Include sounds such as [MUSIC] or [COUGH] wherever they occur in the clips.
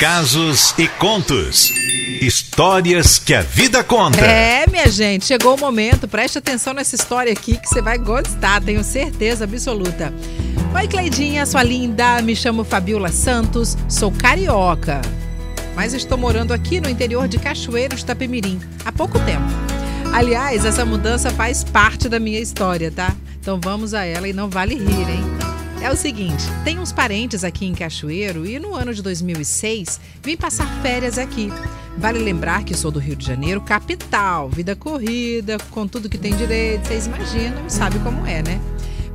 Casos e contos. Histórias que a vida conta. É, minha gente, chegou o momento. Preste atenção nessa história aqui que você vai gostar, tenho certeza absoluta. Oi, Cleidinha, sua linda. Me chamo Fabiola Santos, sou carioca. Mas estou morando aqui no interior de Cachoeiro de Itapemirim há pouco tempo. Aliás, essa mudança faz parte da minha história, tá? Então vamos a ela e não vale rir, hein? É o seguinte, tem uns parentes aqui em Cachoeiro e no ano de 2006 vim passar férias aqui. Vale lembrar que sou do Rio de Janeiro, capital, vida corrida, com tudo que tem direito, vocês imaginam, sabe como é, né?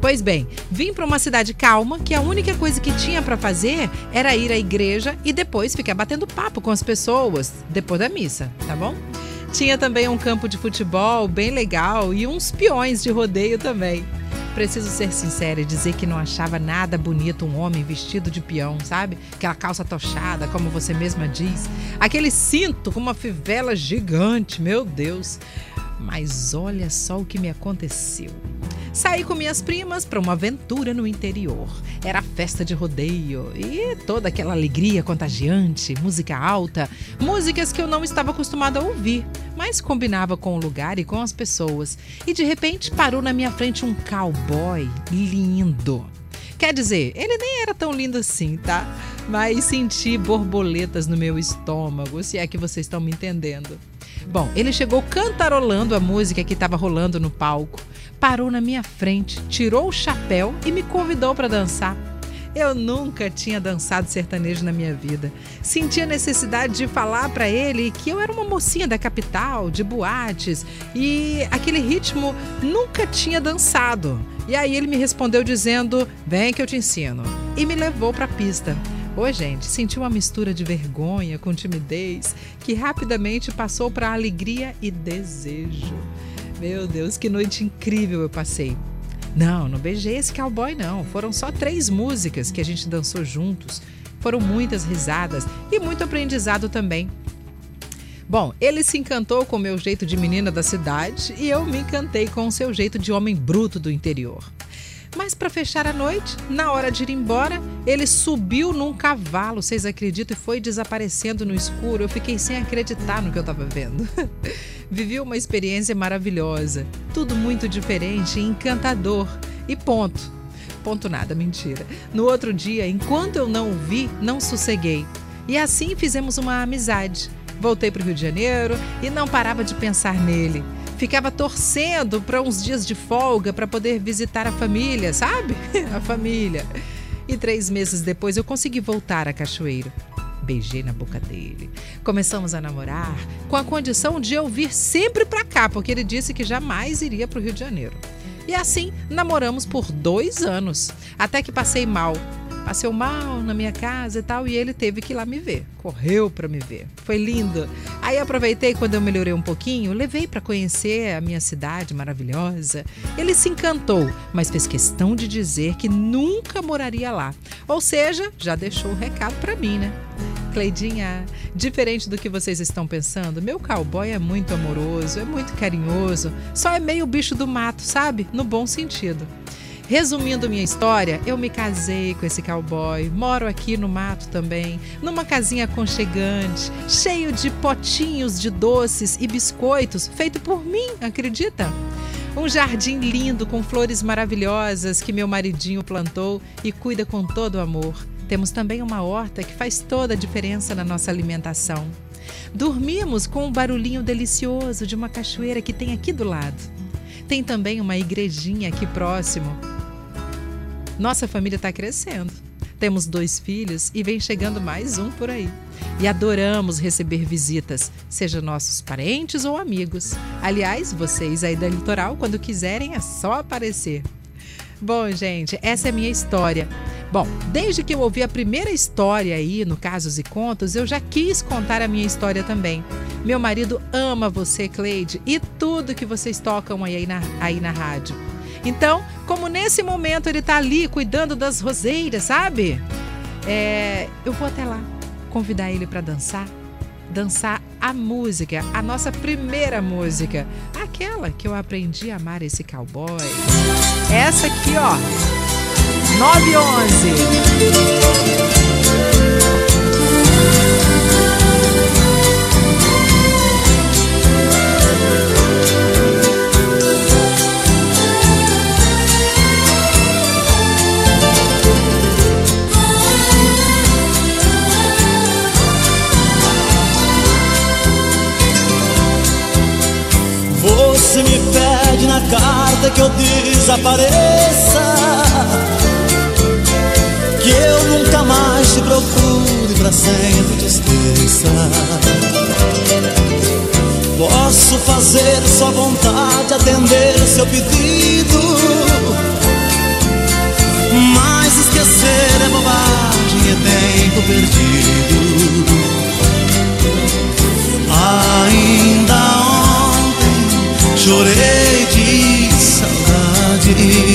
Pois bem, vim para uma cidade calma que a única coisa que tinha para fazer era ir à igreja e depois ficar batendo papo com as pessoas depois da missa, tá bom? Tinha também um campo de futebol bem legal e uns peões de rodeio também. Preciso ser sincera e dizer que não achava nada bonito um homem vestido de peão, sabe? Aquela calça tochada, como você mesma diz. Aquele cinto com uma fivela gigante, meu Deus. Mas olha só o que me aconteceu. Saí com minhas primas para uma aventura no interior. Era festa de rodeio e toda aquela alegria contagiante, música alta, músicas que eu não estava acostumada a ouvir, mas combinava com o lugar e com as pessoas. E de repente parou na minha frente um cowboy lindo. Quer dizer, ele nem era tão lindo assim, tá? Mas senti borboletas no meu estômago, se é que vocês estão me entendendo. Bom, ele chegou cantarolando a música que estava rolando no palco, parou na minha frente, tirou o chapéu e me convidou para dançar. Eu nunca tinha dançado sertanejo na minha vida. Senti a necessidade de falar para ele que eu era uma mocinha da capital, de boates, e aquele ritmo nunca tinha dançado. E aí ele me respondeu dizendo: "Vem que eu te ensino". E me levou para a pista. Oi, gente, senti uma mistura de vergonha com timidez que rapidamente passou para alegria e desejo. Meu Deus, que noite incrível eu passei. Não, não beijei esse cowboy, não. Foram só três músicas que a gente dançou juntos. Foram muitas risadas e muito aprendizado também. Bom, ele se encantou com o meu jeito de menina da cidade e eu me encantei com o seu jeito de homem bruto do interior. Mas para fechar a noite, na hora de ir embora, ele subiu num cavalo, vocês acreditam, e foi desaparecendo no escuro. Eu fiquei sem acreditar no que eu estava vendo. [LAUGHS] Vivi uma experiência maravilhosa, tudo muito diferente e encantador. E ponto. Ponto nada, mentira. No outro dia, enquanto eu não o vi, não sosseguei. E assim fizemos uma amizade. Voltei para o Rio de Janeiro e não parava de pensar nele ficava torcendo para uns dias de folga para poder visitar a família, sabe? [LAUGHS] a família. E três meses depois eu consegui voltar à Cachoeira. Beijei na boca dele. Começamos a namorar com a condição de eu vir sempre para cá, porque ele disse que jamais iria para o Rio de Janeiro. E assim namoramos por dois anos, até que passei mal passei mal na minha casa e tal, e ele teve que ir lá me ver. Correu para me ver. Foi lindo. Aí aproveitei quando eu melhorei um pouquinho, levei para conhecer a minha cidade maravilhosa. Ele se encantou, mas fez questão de dizer que nunca moraria lá. Ou seja, já deixou o recado para mim, né? Cleidinha, diferente do que vocês estão pensando, meu cowboy é muito amoroso, é muito carinhoso, só é meio bicho do mato, sabe? No bom sentido. Resumindo minha história, eu me casei com esse cowboy, moro aqui no mato também, numa casinha aconchegante, cheio de potinhos de doces e biscoitos, feito por mim, acredita? Um jardim lindo com flores maravilhosas que meu maridinho plantou e cuida com todo amor. Temos também uma horta que faz toda a diferença na nossa alimentação. Dormimos com um barulhinho delicioso de uma cachoeira que tem aqui do lado. Tem também uma igrejinha aqui próximo nossa família está crescendo. Temos dois filhos e vem chegando mais um por aí. E adoramos receber visitas, seja nossos parentes ou amigos. Aliás, vocês aí da Litoral, quando quiserem, é só aparecer. Bom, gente, essa é a minha história. Bom, desde que eu ouvi a primeira história aí no Casos e Contos, eu já quis contar a minha história também. Meu marido ama você, Cleide, e tudo que vocês tocam aí na, aí na rádio. Então, como nesse momento ele está ali cuidando das roseiras, sabe? É, eu vou até lá convidar ele para dançar. Dançar a música, a nossa primeira música, aquela que eu aprendi a amar esse cowboy. Essa aqui, ó. 9 e 11. Você me pede na carta que eu desapareça te esqueça. Posso fazer sua vontade, atender o seu pedido. Mas esquecer é bobagem, é tempo perdido. Ainda ontem chorei de saudade,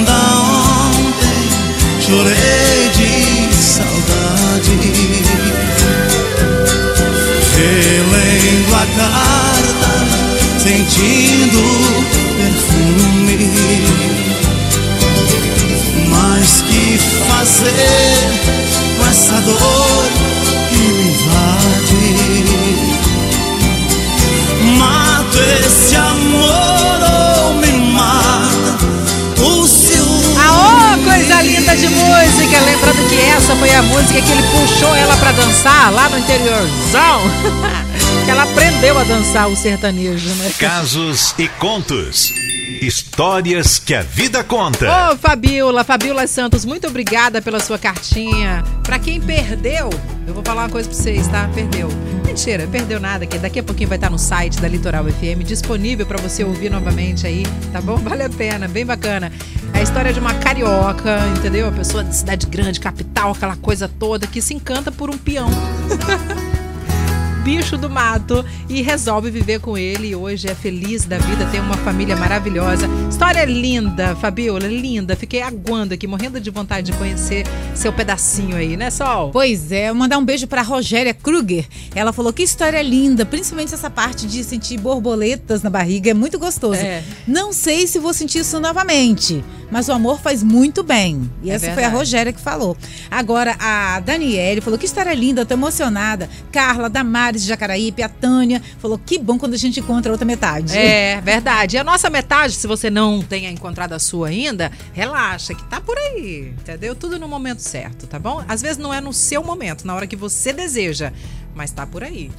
saudade, relendo a carta, sentindo perfume. Mas que fazer com essa dor música que ele puxou ela pra dançar lá no interiorzão. [LAUGHS] que ela aprendeu a dançar o sertanejo, né? Casos e contos. Histórias que a vida conta. Ô, Fabiola, Fabiola Santos, muito obrigada pela sua cartinha. Pra quem perdeu, eu vou falar uma coisa pra vocês, tá? Perdeu. Mentira, perdeu nada, que daqui a pouquinho vai estar no site da Litoral FM, disponível pra você ouvir novamente aí, tá bom? [LAUGHS] Vale a pena, bem bacana. É a história de uma carioca, entendeu? A pessoa de cidade grande, capital, aquela coisa toda, que se encanta por um peão. [LAUGHS] bicho do mato e resolve viver com ele. E hoje é feliz da vida, tem uma família maravilhosa. História linda, Fabiola, linda. Fiquei aguando aqui, morrendo de vontade de conhecer seu pedacinho aí, né, Sol? Pois é, mandar um beijo pra Rogéria Kruger. Ela falou que história linda, principalmente essa parte de sentir borboletas na barriga, é muito gostoso. É. Não sei se vou sentir isso novamente, mas o amor faz muito bem. E É essa foi a verdade. Rogéria que falou. Agora, a Daniele falou que história linda, tô emocionada. Carla, Damares de Jacaraípe, a Tânia falou que bom quando a gente encontra a outra metade. É, verdade. E a nossa metade, se você não tenha encontrado a sua ainda, relaxa, que tá por aí, entendeu? Tudo no momento certo, tá bom? Às vezes não é no seu momento, na hora que você deseja, mas tá por aí.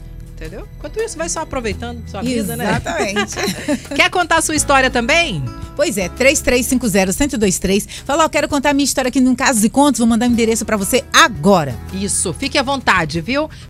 Entendeu? Enquanto isso, vai só aproveitando sua vida, né? Exatamente. [LAUGHS] Quer contar a sua história também? Pois é, 3350-1023. Fala, ó, quero contar minha história aqui num Casos e Contos. Vou mandar o endereço pra você agora. Isso, fique à vontade, viu?